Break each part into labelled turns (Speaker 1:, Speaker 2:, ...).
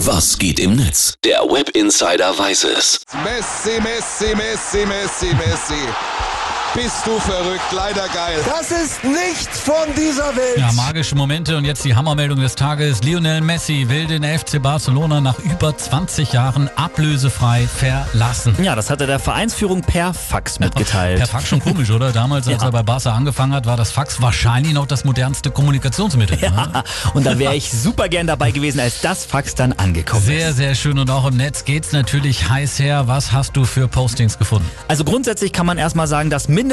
Speaker 1: Was geht im Netz? Der Web Insider weiß es.
Speaker 2: Messi, Messi, Messi, Messi, Messi. Bist du verrückt, leider geil.
Speaker 3: Das ist nicht von dieser Welt.
Speaker 4: Ja, magische Momente und jetzt die Hammermeldung des Tages. Lionel Messi will den FC Barcelona nach über 20 Jahren ablösefrei verlassen.
Speaker 5: Ja, das hatte der Vereinsführung per Fax mitgeteilt.
Speaker 4: Per Fax schon komisch, oder? Damals, als
Speaker 5: Ja.
Speaker 4: er bei Barca angefangen hat, war das Fax wahrscheinlich noch das modernste Kommunikationsmittel. Ne?
Speaker 5: Ja, und da wäre ich super gern dabei gewesen, als das Fax dann angekommen
Speaker 4: Sehr,
Speaker 5: ist.
Speaker 4: sehr schön und auch im Netz geht's natürlich heiß her. Was hast du für Postings gefunden?
Speaker 5: Also grundsätzlich kann man erstmal sagen, dass mindestens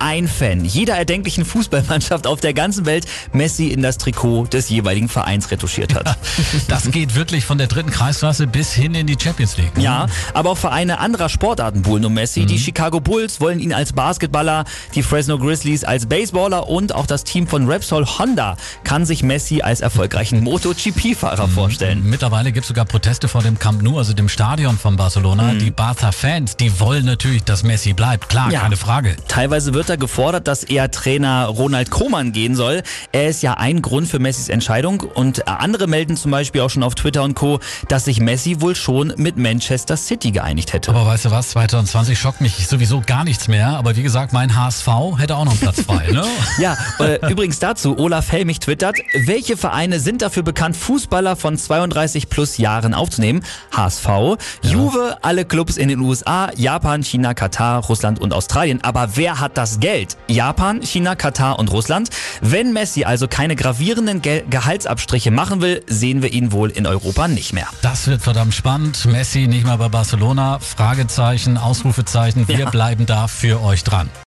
Speaker 5: ein Fan jeder erdenklichen Fußballmannschaft auf der ganzen Welt Messi in das Trikot des jeweiligen Vereins retuschiert hat.
Speaker 4: Das geht wirklich von der dritten Kreisklasse bis hin in die Champions League. ne?
Speaker 5: Ja, aber auch Vereine anderer Sportarten buhlen um Messi. Die Chicago Bulls wollen ihn als Basketballer, die Fresno Grizzlies als Baseballer und auch das Team von Repsol Honda kann sich Messi als erfolgreichen MotoGP-Fahrer vorstellen.
Speaker 4: Mittlerweile gibt es sogar Proteste vor dem Camp Nou, also dem Stadion von Barcelona. Die Barca-Fans, die wollen natürlich, dass Messi bleibt. Klar,
Speaker 5: Ja.
Speaker 4: keine Frage.
Speaker 5: Teilweise wird da gefordert, dass eher Trainer Ronald Koeman gehen soll. Er ist ja ein Grund für Messis Entscheidung und andere melden zum Beispiel auch schon auf Twitter und Co., dass sich Messi wohl schon mit Manchester City geeinigt hätte.
Speaker 4: Aber weißt du was, 2020 schockt mich sowieso gar nichts mehr. Aber wie gesagt, mein HSV hätte auch noch einen Platz frei. Ne?
Speaker 5: Ja, äh, übrigens dazu, Olaf Helmich twittert, welche Vereine sind dafür bekannt, Fußballer von 32 plus Jahren aufzunehmen? HSV, Juve, alle Clubs in den USA, Japan, China, Katar, Russland und Australien. Aber wer hat das Geld? Japan, China, Katar und Russland. Wenn Messi also keine gravierenden Gel Gehaltsabstriche machen will, sehen wir ihn wohl in Europa nicht mehr.
Speaker 4: Das wird verdammt spannend. Messi nicht mal bei Barcelona. Fragezeichen, Ausrufezeichen. Wir
Speaker 5: Ja.
Speaker 4: bleiben da für euch dran.